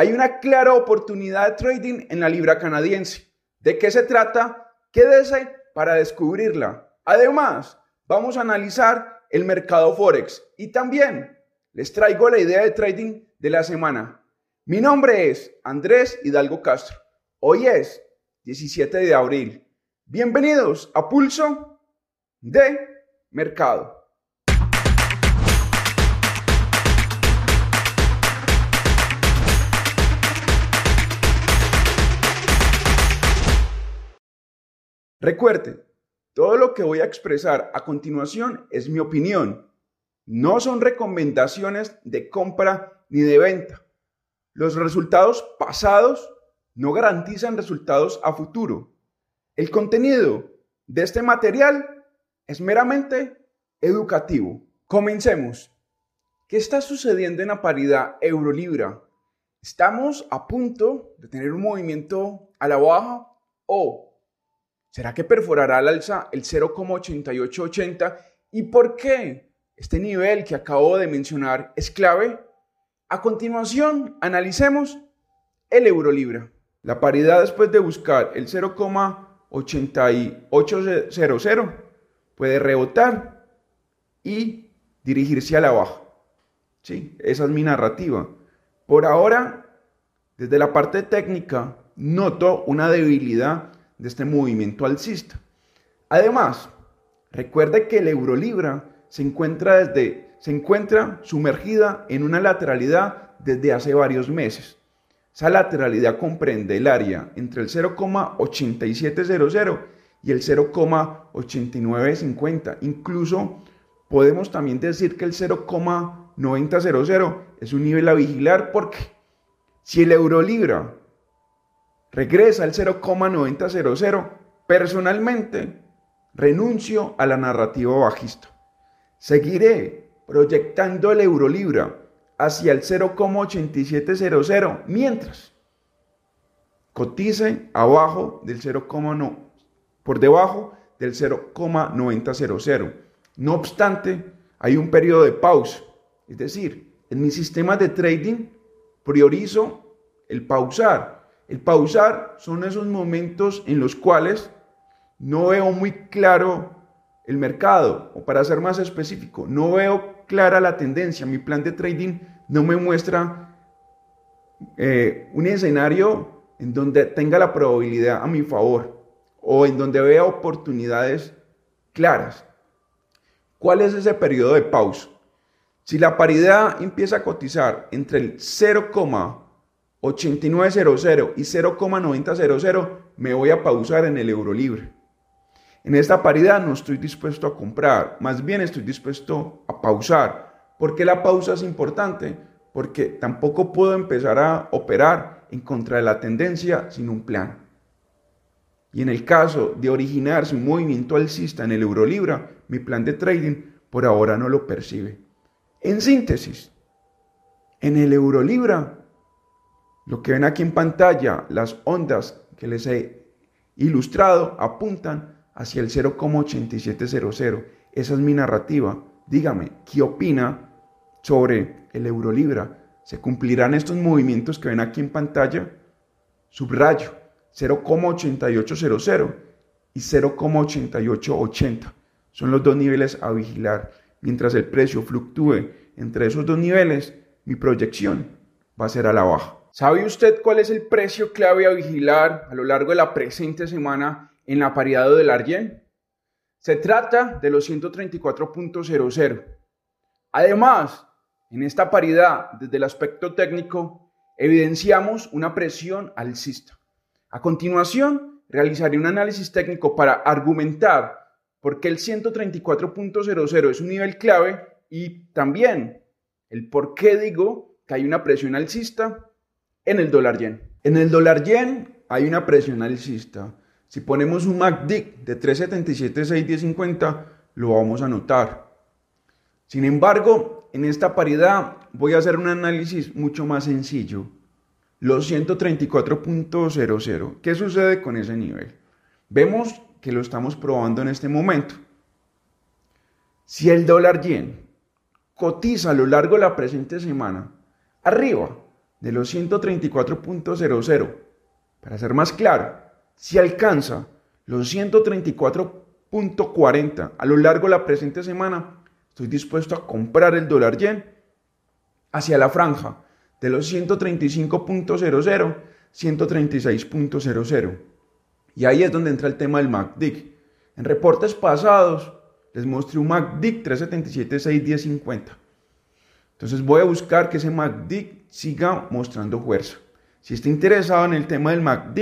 Hay una clara oportunidad de trading en la libra canadiense. ¿De qué se trata? Quédese para descubrirla. Además, vamos a analizar el mercado Forex y también les traigo la idea de trading de la semana. Mi nombre es Andrés Hidalgo Castro. Hoy es 17 de abril. Bienvenidos a Pulso de Mercado. Recuerde, todo lo que voy a expresar a continuación es mi opinión. No son recomendaciones de compra ni de venta. Los resultados pasados no garantizan resultados a futuro. El contenido de este material es meramente educativo. Comencemos. ¿Qué está sucediendo en la paridad euro-libra? ¿Estamos a punto de tener un movimiento a la baja o ¿Será que perforará al alza el 0,8880? ¿Y por qué este nivel que acabo de mencionar es clave? A continuación, analicemos el euro libra. La paridad después de buscar el 0,8800 puede rebotar y dirigirse a la baja. Sí, esa es mi narrativa. Por ahora, desde la parte técnica, noto una debilidad de este movimiento alcista. Además, recuerde que el euro-libra se encuentra, desde, se encuentra sumergida en una lateralidad desde hace varios meses. Esa lateralidad comprende el área entre el 0,8700 y el 0,8950. Incluso podemos también decir que el 0,9000 es un nivel a vigilar porque si el euro libra regresa al 0,9000, personalmente renuncio a la narrativa bajista. Seguiré proyectando el euro libra hacia el 0,8700 mientras cotice abajo del 0,9 por debajo del 0,9000. No obstante, hay un periodo de pausa, es decir, en mi sistema de trading priorizo el pausar el pausar son esos momentos en los cuales no veo muy claro el mercado, o para ser más específico, no veo clara la tendencia. Mi plan de trading no me muestra eh, un escenario en donde tenga la probabilidad a mi favor o en donde vea oportunidades claras. ¿Cuál es ese periodo de pausa? Si la paridad empieza a cotizar entre el 0, 8900 y 0,9000 me voy a pausar en el euro libre. En esta paridad no estoy dispuesto a comprar, más bien estoy dispuesto a pausar. ¿Por qué la pausa es importante? Porque tampoco puedo empezar a operar en contra de la tendencia sin un plan. Y en el caso de originarse un movimiento alcista en el euro libra, mi plan de trading por ahora no lo percibe. En síntesis, en el euro libra lo que ven aquí en pantalla, las ondas que les he ilustrado apuntan hacia el 0,8700. Esa es mi narrativa. Dígame, ¿qué opina sobre el euro libra? ¿Se cumplirán estos movimientos que ven aquí en pantalla? Subrayo, 0,8800 y 0,8880. Son los dos niveles a vigilar. Mientras el precio fluctúe entre esos dos niveles, mi proyección va a ser a la baja. ¿Sabe usted cuál es el precio clave a vigilar a lo largo de la presente semana en la paridad del yen? Se trata de los 134.00. Además, en esta paridad, desde el aspecto técnico, evidenciamos una presión alcista. A continuación, realizaré un análisis técnico para argumentar por qué el 134.00 es un nivel clave y también el por qué digo que hay una presión alcista en el dólar yen. En el dólar yen hay una presión alcista. Si ponemos un MACD de 377.61050, lo vamos a notar. Sin embargo, en esta paridad voy a hacer un análisis mucho más sencillo. Los 134.00. ¿Qué sucede con ese nivel? Vemos que lo estamos probando en este momento. Si el dólar yen cotiza a lo largo de la presente semana arriba de los 134.00. Para ser más claro, si alcanza los 134.40 a lo largo de la presente semana, estoy dispuesto a comprar el dólar yen hacia la franja de los 135.00, 136.00. Y ahí es donde entra el tema del MACD. En reportes pasados les mostré un MACD 377.610.50. Entonces voy a buscar que ese MACD siga mostrando fuerza. Si está interesado en el tema del MACD,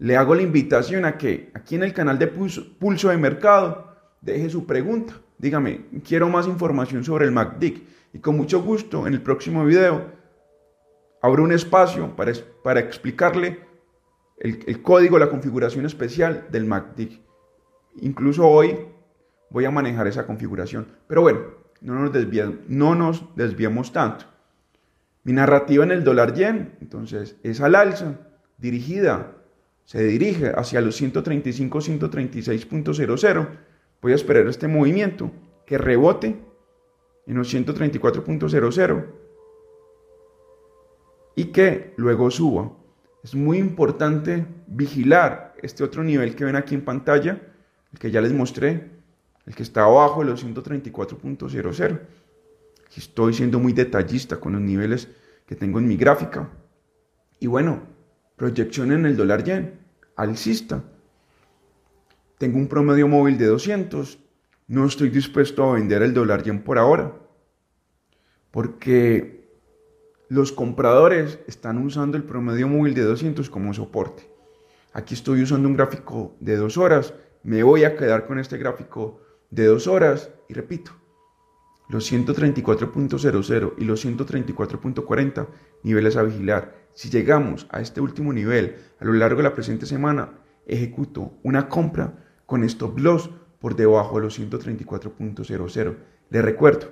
le hago la invitación a que aquí en el canal de Pulso de Mercado deje su pregunta. Dígame, quiero más información sobre el MACD. Y con mucho gusto en el próximo video abro un espacio para, explicarle el, el, código, la configuración especial del MACD. Incluso hoy voy a manejar esa configuración. Pero bueno, no nos, desviamos, no nos desviamos tanto. Mi narrativa en el dólar yen, entonces, es al alza, dirigida, se dirige hacia los 135, 136.00. Voy a esperar este movimiento que rebote en los 134.00 y que luego suba. Es muy importante vigilar este otro nivel que ven aquí en pantalla, el que ya les mostré, el que está abajo de los 134.00. Estoy siendo muy detallista con los niveles que tengo en mi gráfica. Y bueno, proyección en el dólar yen, alcista. Tengo un promedio móvil de 200. No estoy dispuesto a vender el dólar yen por ahora. Porque los compradores están usando el promedio móvil de 200 como soporte. Aquí estoy usando un gráfico de dos horas. Me voy a quedar con este gráfico de dos horas y repito, los 134.00 y los 134.40 niveles a vigilar. Si llegamos a este último nivel a lo largo de la presente semana, ejecuto una compra con stop loss por debajo de los 134.00. Les recuerdo,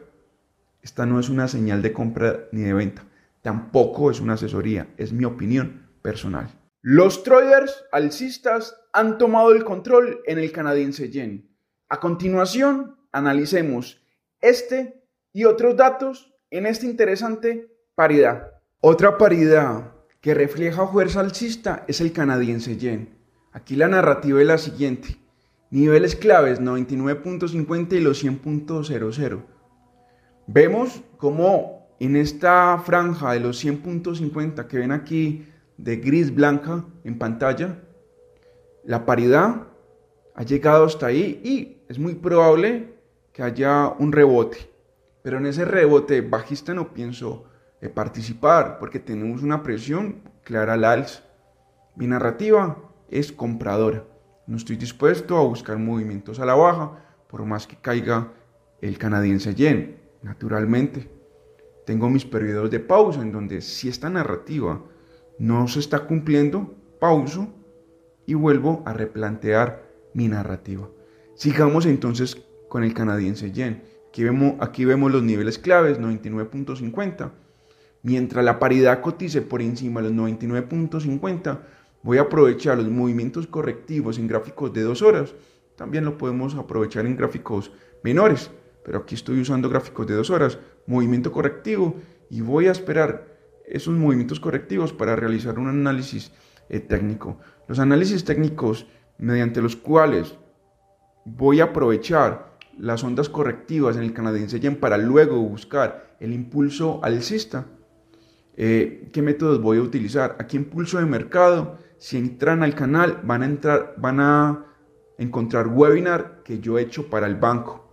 esta no es una señal de compra ni de venta, tampoco es una asesoría, es mi opinión personal. Los traders alcistas han tomado el control en el canadiense yen. A continuación, analicemos este y otros datos en esta interesante paridad. Otra paridad que refleja fuerza alcista es el canadiense yen. Aquí la narrativa es la siguiente. Niveles claves 99.50 y los 100.00. Vemos cómo en esta franja de los 100.50 que ven aquí de gris blanca en pantalla, la paridad ha llegado hasta ahí y es muy probable que haya un rebote. Pero en ese rebote bajista no pienso eh, participar porque tenemos una presión clara al alza. Mi narrativa es compradora. No estoy dispuesto a buscar movimientos a la baja por más que caiga el canadiense yen. Naturalmente, tengo mis periodos de pausa en donde si esta narrativa no se está cumpliendo, pauso y vuelvo a replantear mi narrativa. Sigamos entonces con el canadiense yen. Aquí vemos, aquí vemos los niveles claves, 99.50. Mientras la paridad cotice por encima de los 99.50, voy a aprovechar los movimientos correctivos en gráficos de dos horas. También lo podemos aprovechar en gráficos menores, pero aquí estoy usando gráficos de dos horas, movimiento correctivo, y voy a esperar esos movimientos correctivos para realizar un análisis eh, técnico. Los análisis técnicos mediante los cuales voy a aprovechar las ondas correctivas en el canadiense yen para luego buscar el impulso alcista. Eh, ¿Qué métodos voy a utilizar? Aquí impulso de mercado, si entran al canal van a entrar, van a encontrar webinar que yo he hecho para el banco.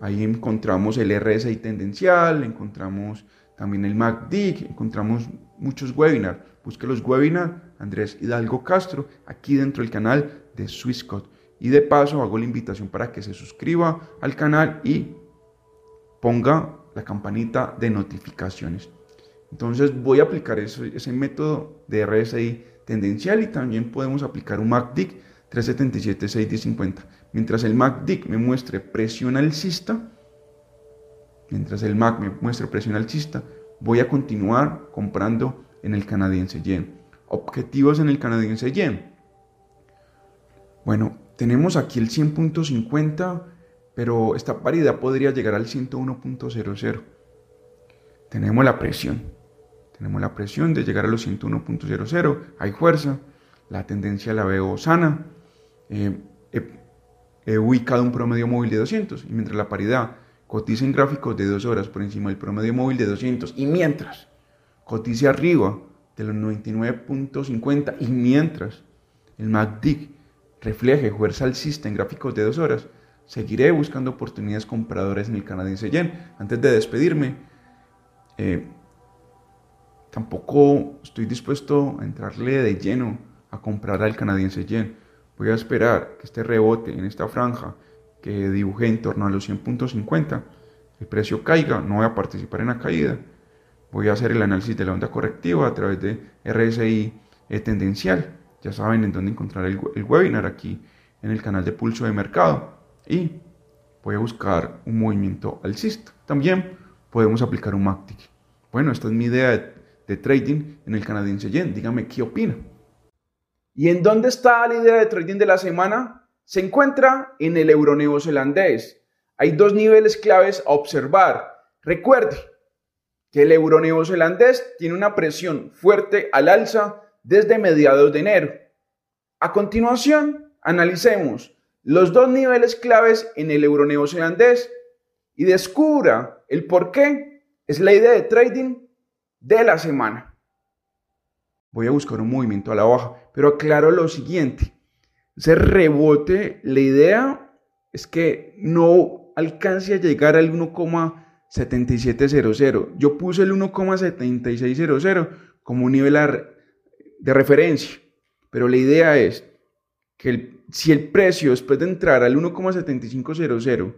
Ahí encontramos el RSI tendencial, encontramos también el MACD, encontramos muchos webinars. Busque los webinars Andrés Hidalgo Castro aquí dentro del canal de Swisscode. Y de paso hago la invitación para que se suscriba al canal y ponga la campanita de notificaciones. Entonces voy a aplicar ese, método de RSI tendencial y también podemos aplicar un MACD 377-650. Mientras el MACD me muestre presión alcista, mientras el MAC me muestre presión alcista, voy a continuar comprando en el canadiense yen. Objetivos en el canadiense yen. Bueno, tenemos aquí el 100.50, pero esta paridad podría llegar al 101.00. Tenemos la presión. tenemos la presión de llegar a los 101.00, hay fuerza, la tendencia la veo sana, eh, he, ubicado un promedio móvil de 200 y mientras la paridad cotiza en gráficos de 2 horas por encima del promedio móvil de 200 y mientras cotice arriba de los 99.50 y mientras el MACD refleje fuerza alcista en gráficos de 2 horas, seguiré buscando oportunidades compradoras en el canadiense yen. Antes de despedirme, eh, tampoco estoy dispuesto a entrarle de lleno a comprar al canadiense yen. Voy a esperar que este rebote en esta franja que dibujé en torno a los 100.50, el precio caiga, no voy a participar en la caída. Voy a hacer el análisis de la onda correctiva a través de RSI eh, tendencial. Ya saben en dónde encontrar el, el webinar aquí en el canal de pulso de mercado. Y voy a buscar un movimiento alcista. También podemos aplicar un MACD. Bueno, esta es mi idea de, de trading en el canadiense yen. Dígame qué opina. ¿Y en dónde está la idea de trading de la semana? Se encuentra en el euro neozelandés. Hay dos niveles claves a observar. Recuerde que el euro neozelandés tiene una presión fuerte al alza desde mediados de enero. A continuación, analicemos los dos niveles claves en el euro neozelandés y descubra el por qué es la idea de trading de la semana voy a buscar un movimiento a la baja. Pero aclaro lo siguiente, ese rebote, la idea es que no alcance a llegar al 1,7700. Yo puse el 1,7600 como un nivel de referencia, pero la idea es que si el precio después de entrar al 1,7500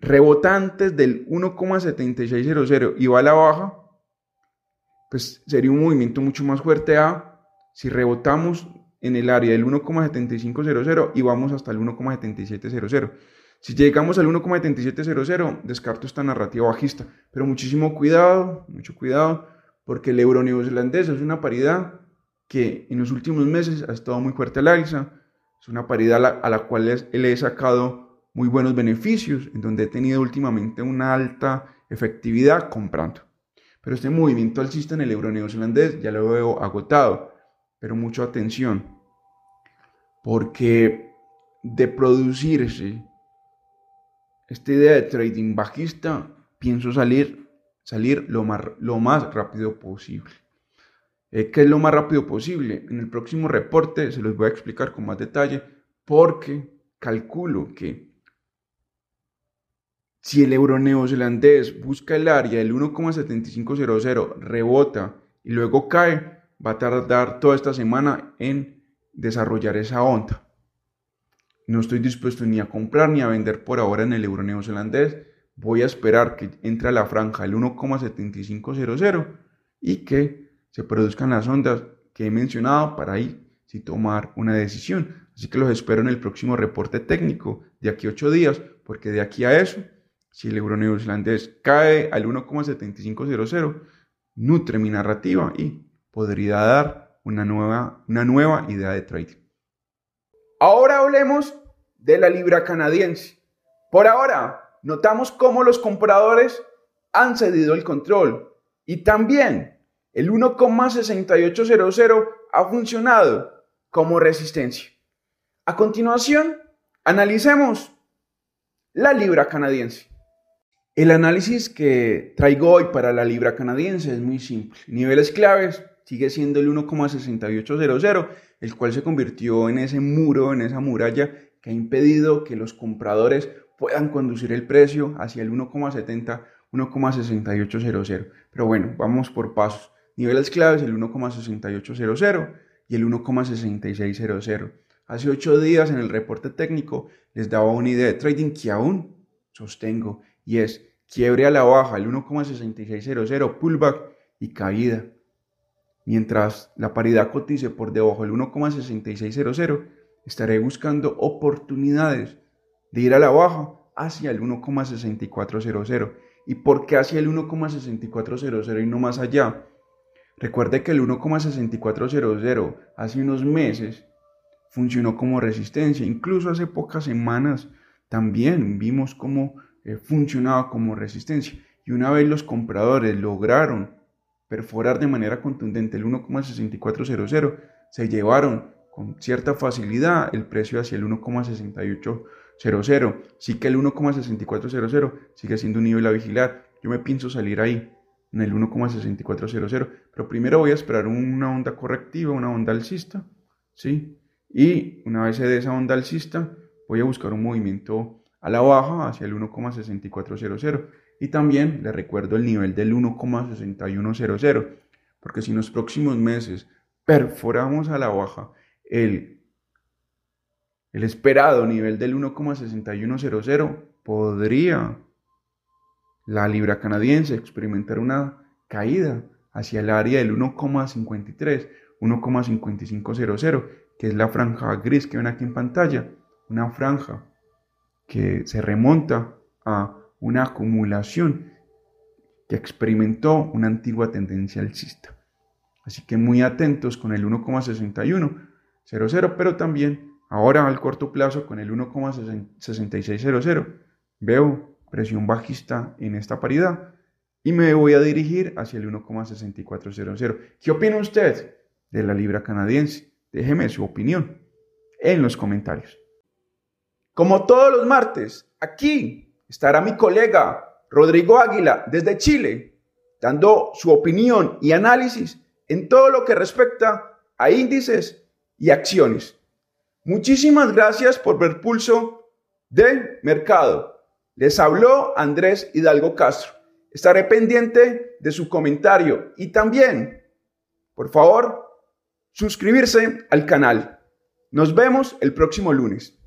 rebota antes del 1,7600 y va a la baja, pues sería un movimiento mucho más fuerte a si rebotamos en el área del 1,7500 y vamos hasta el 1,7700. Si llegamos al 1,7700, descarto esta narrativa bajista, pero muchísimo cuidado, mucho cuidado, porque el euro neozelandés es una paridad que en los últimos meses ha estado muy fuerte al alza, es una paridad a la, cual le he sacado muy buenos beneficios, en donde he tenido últimamente una alta efectividad comprando. Pero este movimiento alcista en el euro neozelandés ya lo veo agotado. Pero mucha atención, porque de producirse esta idea de trading bajista, pienso salir, salir lo, más, lo más rápido posible. Eh, ¿Qué es lo más rápido posible? En el próximo reporte se los voy a explicar con más detalle porque calculo que si el euro neozelandés busca el área del 1,7500, rebota y luego cae, va a tardar toda esta semana en desarrollar esa onda. No estoy dispuesto ni a comprar ni a vender por ahora en el euro neozelandés. Voy a esperar que entre a la franja el 1,7500 y que se produzcan las ondas que he mencionado para ahí si tomar una decisión. Así que los espero en el próximo reporte técnico de aquí a 8 días, porque de aquí a eso si el euro neozelandés cae al 1,7500, nutre mi narrativa y podría dar una nueva, una nueva idea de trading. Ahora hablemos de la libra canadiense. Por ahora, notamos cómo los compradores han cedido el control y también el 1,6800 ha funcionado como resistencia. A continuación, analicemos la libra canadiense. El análisis que traigo hoy para la libra canadiense es muy simple. Niveles claves sigue siendo el 1,6800, el cual se convirtió en ese muro, en esa muralla que ha impedido que los compradores puedan conducir el precio hacia el 1,70, 1,6800. Pero bueno, vamos por pasos. Niveles claves el 1,6800 y el 1,6600. Hace ocho días en el reporte técnico les daba una idea de trading que aún sostengo y es quiebre a la baja, el 1,6600, pullback y caída. Mientras la paridad cotice por debajo del 1,6600, estaré buscando oportunidades de ir a la baja hacia el 1,6400. ¿Y por qué hacia el 1,6400 y no más allá? Recuerde que el 1,6400 hace unos meses funcionó como resistencia. Incluso hace pocas semanas también vimos cómo eh, funcionaba como resistencia. Y una vez los compradores lograron perforar de manera contundente el 1,6400, se llevaron con cierta facilidad el precio hacia el 1,6800. Sí que el 1,6400 sigue siendo un nivel a vigilar. Yo me pienso salir ahí en el 1,6400, pero primero voy a esperar una onda correctiva, una onda alcista, ¿sí? Y una vez se dé esa onda alcista, voy a buscar un movimiento a la baja hacia el 1,6400 y también le recuerdo el nivel del 1,6100 porque si en los próximos meses perforamos a la baja el, el esperado nivel del 1,6100 podría la libra canadiense experimentar una caída hacia el área del 1,53 1,5500 que es la franja gris que ven aquí en pantalla una franja que se remonta a una acumulación que experimentó una antigua tendencia alcista. Así que muy atentos con el 1,6100, pero también ahora al corto plazo con el 1,6600 veo presión bajista en esta paridad y me voy a dirigir hacia el 1,6400. ¿Qué opina usted de la libra canadiense? Déjeme su opinión en los comentarios. Como todos los martes, aquí estará mi colega Rodrigo Águila desde Chile, dando su opinión y análisis en todo lo que respecta a índices y acciones. Muchísimas gracias por ver Pulso del Mercado. Les habló Andrés Hidalgo Castro. Estaré pendiente de su comentario y también, por favor, suscribirse al canal. Nos vemos el próximo lunes.